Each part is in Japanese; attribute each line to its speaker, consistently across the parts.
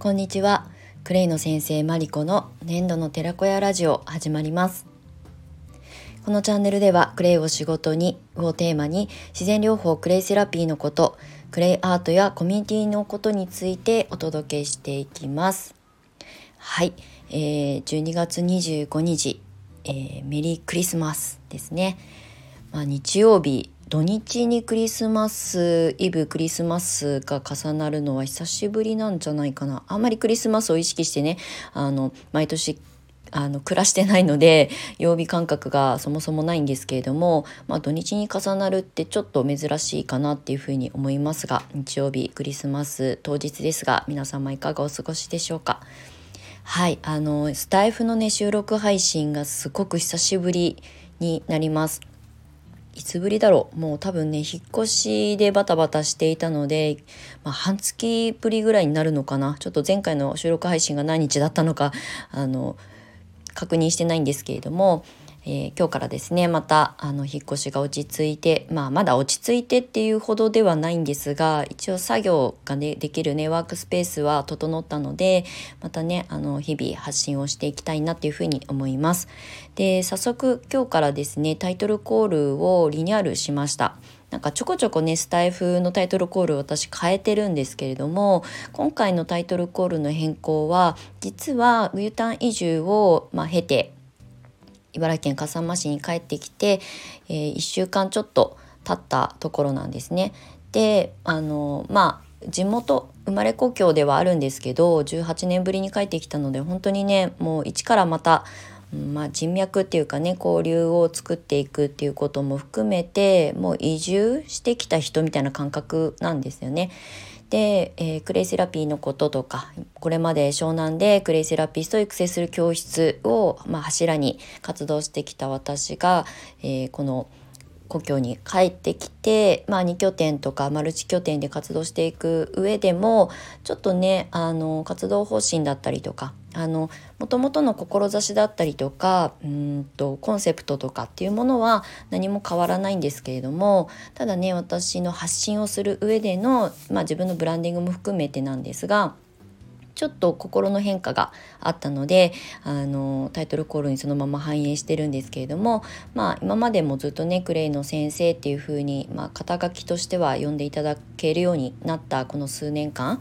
Speaker 1: こんにちは。クレイの先生マリコの粘土の寺子屋ラジオ始まります。このチャンネルではクレイを仕事にをテーマに自然療法クレイセラピーのことクレイアートやコミュニティのことについてお届けしていきます。はい、えー、12月25日、えー、メリークリスマスですね、まあ、日曜日土日にクリスマスイブクリスマスが重なるのは久しぶりなんじゃないかな。あんまりクリスマスを意識してねあの毎年あの暮らしてないので 曜日感覚がそもそもないんですけれども、まあ、土日に重なるってちょっと珍しいかなっていうふうに思いますが日曜日クリスマス当日ですが皆様いかがお過ごしでしょうか。はいあのスタイフのね収録配信がすごく久しぶりになります。いつぶりだろう。もう多分ね引っ越しでバタバタしていたので、まあ、半月ぶりぐらいになるのかな。ちょっと前回の収録配信が何日だったのかあの確認してないんですけれどもえー、今日からですねまたあの引っ越しが落ち着いて、まあ、まだ落ち着いてっていうほどではないんですが一応作業が、ね、できるねワークスペースは整ったのでまたねあの日々発信をしていきたいなっていうふうに思います。で早速今日からですねタイトルコールをリニューアルしました。なんかちょこちょこねスタイフのタイトルコール私変えてるんですけれども今回のタイトルコールの変更は実は U ターン移住を、まあ、経て茨城県笠間市に帰ってきて、えー、1週間ちょっと経ったところなんですね。であのまあ地元生まれ故郷ではあるんですけど18年ぶりに帰ってきたので本当にねもう一からまた、まあ、人脈っていうかね交流を作っていくっていうことも含めてもう移住してきた人みたいな感覚なんですよね。で、えー、クレイセラピーのこととかこれまで湘南でクレイセラピストを育成する教室を、まあ、柱に活動してきた私が、えー、この故郷に帰ってきて、まあ、2拠点とかマルチ拠点で活動していく上でもちょっとねあの活動方針だったりとかあの元々の志だったりとかうんとコンセプトとかっていうものは何も変わらないんですけれどもただね私の発信をする上での、まあ、自分のブランディングも含めてなんですがちょっと心の変化があったのであのタイトルコールにそのまま反映してるんですけれどもまあ今までもずっとねクレイの先生っていう風にまあ、肩書きとしては呼んでいただけるようになったこの数年間。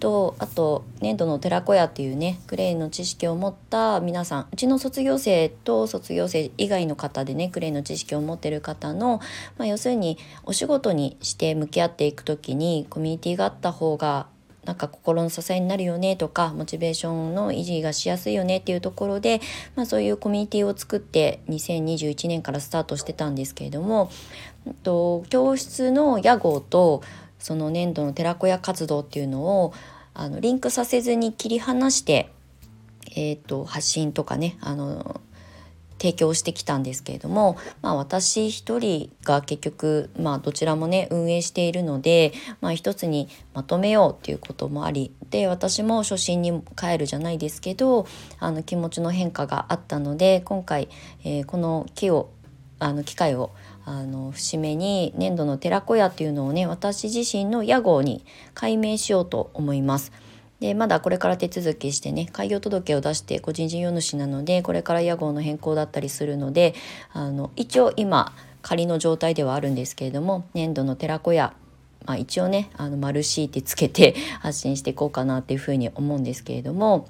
Speaker 1: とあと粘土の寺子屋っていうねクレイの知識を持った皆さんうちの卒業生と卒業生以外の方でねクレイの知識を持ってる方の、まあ、要するにお仕事にして向き合っていく時にコミュニティがあった方がなんか心の支えになるよねとかモチベーションの維持がしやすいよねっていうところで、まあ、そういうコミュニティを作って2021年からスタートしてたんですけれども、と、教室の屋号とその年度の寺子屋活動っていうのをあのリンクさせずに切り離して、えーと発信とかねあの提供してきたんですけれども、まあ、私一人が結局、まあ、どちらもね運営しているので、まあ、一つにまとめようっていうこともありで私も初心に帰るじゃないですけどあの気持ちの変化があったので今回、えー、この木をあの機会をあの節目に粘土の寺子屋っていうのをね私自身の屋号に改名しようと思います。でまだこれから手続きしてね開業届を出して個人事業主なのでこれから屋号の変更だったりするのであの一応今仮の状態ではあるんですけれども粘土の寺子屋まあ、一応ねあの丸 C ってつけて発信していこうかなっていうふうに思うんですけれども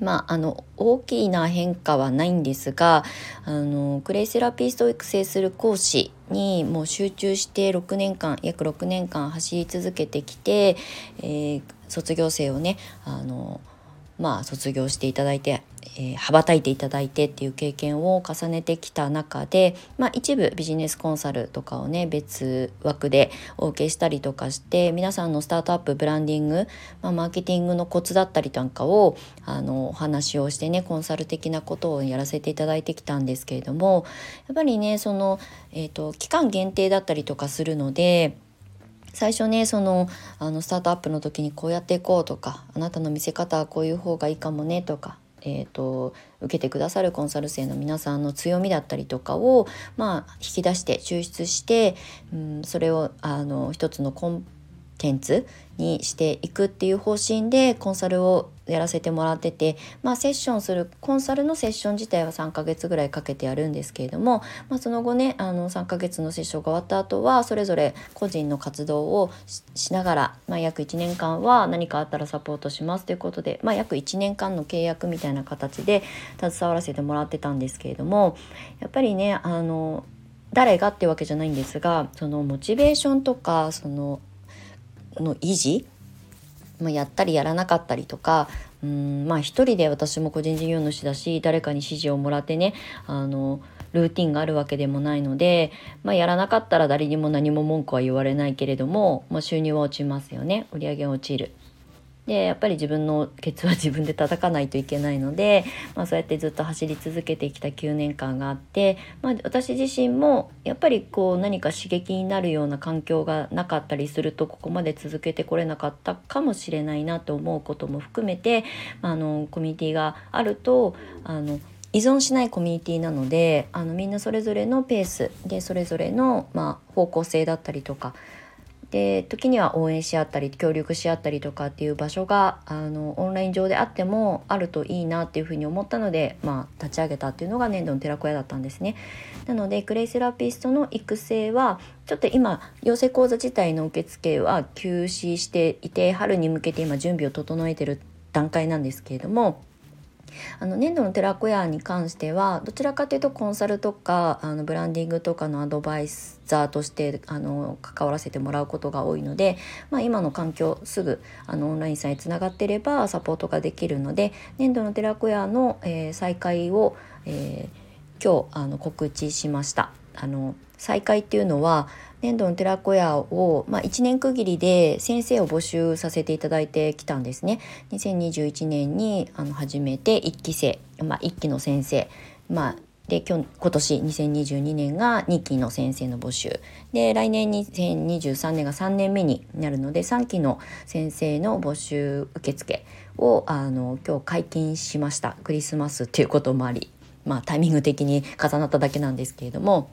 Speaker 1: まあ、あの大きな変化はないんですがあのクレイセラピストを育成する講師にもう集中して6年間約6年間走り続けてきて、えー、卒業生をねあのまあ卒業していただいてえー、羽ばたいていただいてっていう経験を重ねてきた中で、まあ、一部ビジネスコンサルとかをね別枠でお受けしたりとかして皆さんのスタートアップブランディング、まあ、マーケティングのコツだったりなんかをあのお話をしてねコンサル的なことをやらせていただいてきたんですけれどもやっぱりねその、えーと期間限定だったりとかするので最初ねそのあのスタートアップの時にこうやっていこうとかあなたの見せ方はこういう方がいいかもねとかえーと、受けてくださるコンサル生の皆さんの強みだったりとかを、まあ、引き出して抽出して、うん、それをあの一つのコン検通にしていくっていう方針でコンサルをやらせてもらってて、まあ、セッションするコンサルのセッション自体は3ヶ月ぐらいかけてやるんですけれども、まあ、その後ねあの3ヶ月のセッションが終わった後はそれぞれ個人の活動をしながら、まあ、約1年間は何かあったらサポートしますということで、まあ、約1年間の契約みたいな形で携わらせてもらってたんですけれどもやっぱりねあの誰がってわけじゃないんですがそのモチベーションとかそのの維持ま、やったりやらなかったりとかうんまあ一人で私も個人事業主だし誰かに指示をもらってねあのルーティンがあるわけでもないので、まあ、やらなかったら誰にも何も文句は言われないけれども、まあ、収入は落ちますよね売り上げは落ちる。でやっぱり自分のケツは 自分で叩かないといけないので、まあ、そうやってずっと走り続けてきた9年間があって、まあ、私自身もやっぱりこう何か刺激になるような環境がなかったりするとここまで続けてこれなかったかもしれないなと思うことも含めて、まあ、あのコミュニティがあるとあの依存しないコミュニティなのであのみんなそれぞれのペースでそれぞれの、まあ、方向性だったりとかで時には応援し合ったり協力し合ったりとかっていう場所があのオンライン上であってもあるといいなっていうふうに思ったので、まあ、立ち上げたっていうのが年度の寺子屋だったんですね。なのでクレイセラピストの育成はちょっと今養成講座自体の受付は休止していて春に向けて今準備を整えてる段階なんですけれどもあの年度の寺子屋に関してはどちらかというとコンサルとかあのブランディングとかのアドバイザーとしてあの関わらせてもらうことが多いので、まあ、今の環境すぐあのオンラインさえつながってればサポートができるので年度の寺子屋の、えー、再開を、えー、今日あの告知しました。あの再開っていうのは年度の寺子屋を、まあ、1年区切りで先生を募集させていただいてきたんですね。2021年にあの始めて1期生、まあ、1期の先生、まあ、で今今年2022年が2期の先生の募集で来年2023年が3年目になるので3期の先生の募集受付をあの今日解禁しましたクリスマスっていうこともあり、まあ、タイミング的に重なっただけなんですけれども。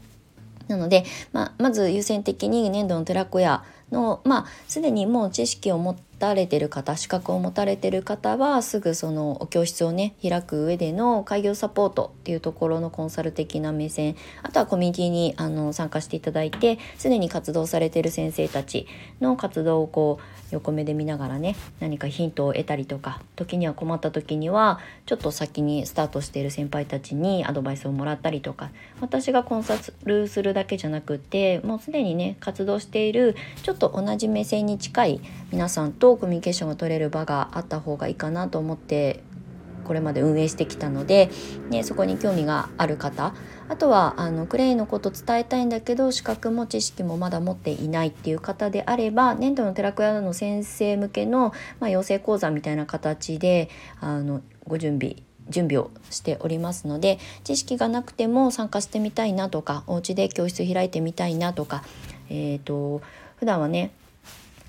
Speaker 1: なので、まあ、まず優先的に粘土の寺子屋のまあすでにもう知識を持たれてる方資格を持たれてる方はすぐそのお教室をね開く上での開業サポートっていうところのコンサル的な目線あとはコミュニティにあに参加していただいてすでに活動されてる先生たちの活動をこう横目で見ながらね何かヒントを得たりとか時には困った時にはちょっと先にスタートしている先輩たちにアドバイスをもらったりとか私がコンサルするだけじゃなくてもうすでにね活動しているちょっとょっと同じ目線に近い皆さんとコミュニケーションが取れる場があった方がいいかなと思ってこれまで運営してきたので、ね、そこに興味がある方あとはあのクレイのこと伝えたいんだけど資格も知識もまだ持っていないっていう方であれば粘土の寺子屋の先生向けの、まあ、養成講座みたいな形であのご準備準備をしておりますので知識がなくても参加してみたいなとかお家で教室開いてみたいなとか、えーと普段はね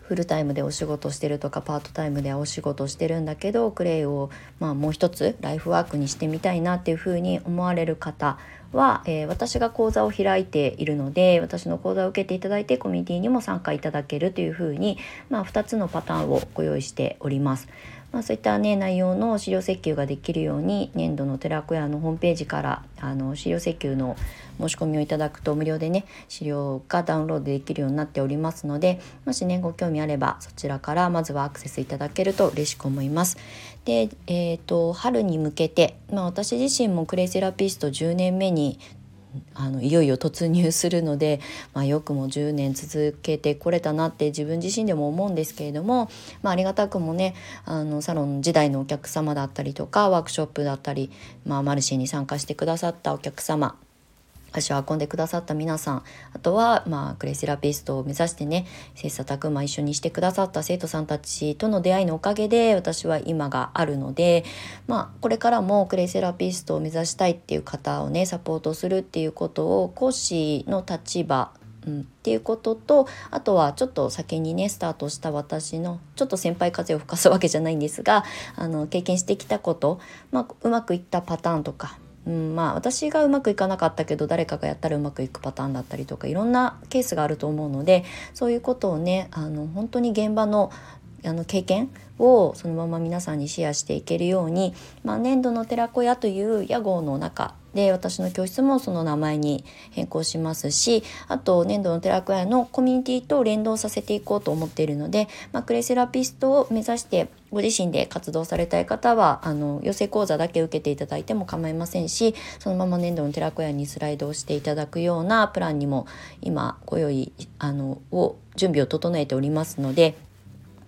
Speaker 1: フルタイムでお仕事してるとかパートタイムでお仕事してるんだけどクレイを、まあ、もう一つライフワークにしてみたいなっていうふうに思われる方は、えー、私が講座を開いているので私の講座を受けていただいてコミュニティにも参加いただけるというふうに、まあ、2つのパターンをご用意しております。まあ、そういったね内容の資料請求ができるように年度の寺子屋のホームページからあの資料請求の申し込みをいただくと無料でね資料がダウンロードできるようになっておりますのでもしねご興味あればそちらからまずはアクセスいただけると嬉しく思います。で、えーと、春に向けて、まあ、私自身もクレイセラピスト10年目にあのいよいよ突入するので、まあ、よくも10年続けてこれたなって自分自身でも思うんですけれども、まあ、ありがたくもねあのサロン時代のお客様だったりとかワークショップだったり、まあ、マルシェに参加してくださったお客様足を運んでくださった皆さんあとは、まあ、クレイセラピストを目指してね切磋琢磨一緒にしてくださった生徒さんたちとの出会いのおかげで私は今があるので、まあ、これからもクレイセラピストを目指したいっていう方をねサポートするっていうことを講師の立場うん、っていうこととあとはちょっと先にねスタートした私のちょっと先輩風を吹かすわけじゃないんですがあの経験してきたこと、まあ、うまくいったパターンとかうん、まあ私がうまくいかなかったけど誰かがやったらうまくいくパターンだったりとかいろんなケースがあると思うのでそういうことをねあの本当に現場のあの経験をそのまま皆さんにシェアしていけるように、まあ、粘土の寺子屋という屋号の中で私の教室もその名前に変更しますしあと粘土の寺子屋のコミュニティと連動させていこうと思っているので、まあ、クレイセラピストを目指してご自身で活動されたい方はあの養成講座だけ受けていただいても構いませんしそのまま粘土の寺子屋にスライドをしていただくようなプランにも今ご用意あのを準備を整えておりますので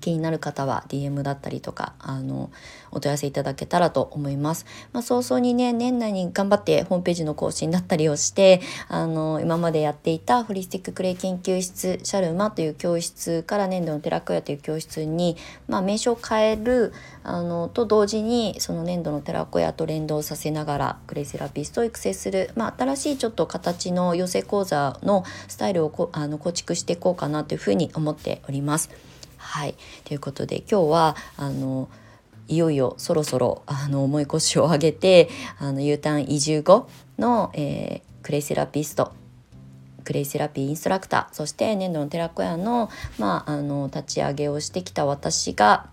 Speaker 1: 気になる方は DM だったりとかあのお問い合わせいただけたらと思います。まあ、早々にね年内に頑張ってホームページの更新だったりをしてあの今までやっていたホリスティッククレイ研究室シャルマという教室から粘土の寺子屋という教室に、まあ、名称を変えるあのと同時にその粘土の寺子屋と連動させながらクレイセラピストを育成する、まあ、新しいちょっと形の養成講座のスタイルをこあの構築していこうかなというふうに思っております。はい。ということで今日はあのいよいよそろそろあの重い腰を上げてあの U ターン移住後の、えー、クレイセラピストクレイセラピーインストラクターそして粘土の寺子屋の,、まあ、あの立ち上げをしてきた私が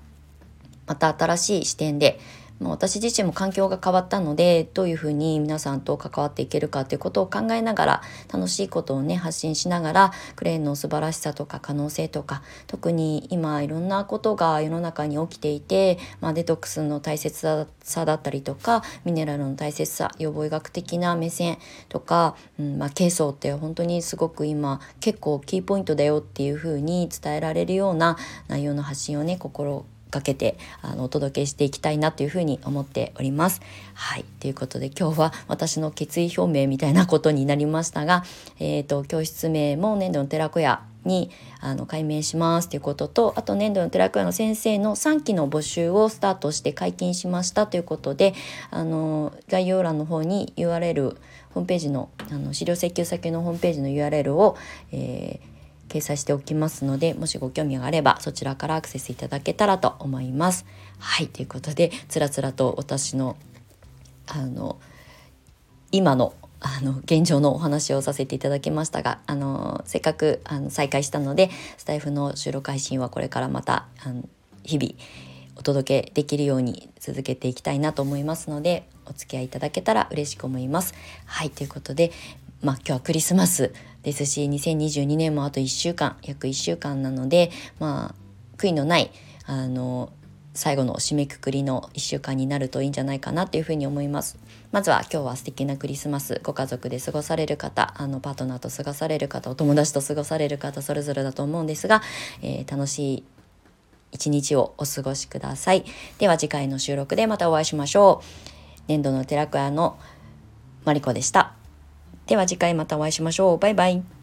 Speaker 1: また新しい視点で、私自身も環境が変わったのでどういうふうに皆さんと関わっていけるかということを考えながら楽しいことをね発信しながらクレーンの素晴らしさとか可能性とか特に今いろんなことが世の中に起きていて、まあ、デトックスの大切さだったりとかミネラルの大切さ予防医学的な目線とか、うんまあ、軽装って本当にすごく今結構キーポイントだよっていうふうに伝えられるような内容の発信をね心かけてあのお届けしていきたいなというふうに思っております。はいということで今日は私の決意表明みたいなことになりましたが、えーと、教室名も粘土の寺子屋にあの改名しますということとあと粘土の寺子屋の先生の3期の募集をスタートして解禁しましたということであの概要欄の方に URL ホームページのあの資料請求先のホームページの URL を、えー掲載しておきますのでもしご興味があればそちらからアクセスいただけたらと思います。はいということでつらつらと私のあの今のあの現状のお話をさせていただきましたがあのせっかくあの再開したのでスタイフの収録配信はこれからまたあの日々お届けできるように続けていきたいなと思いますのでお付き合いいただけたら嬉しく思います。はいということでまあ今日はクリスマスですし2022年もあと1週間約1週間なのでまあ悔いのないあの最後の締めくくりの1週間になるといいんじゃないかなというふうに思います。まずは今日は素敵なクリスマスご家族で過ごされる方あのパートナーと過ごされる方お友達と過ごされる方それぞれだと思うんですが、えー、楽しい一日をお過ごしください。では次回の収録でまたお会いしましょう。年度の寺子屋のマリコでした。では次回またお会いしましょう。バイバイ。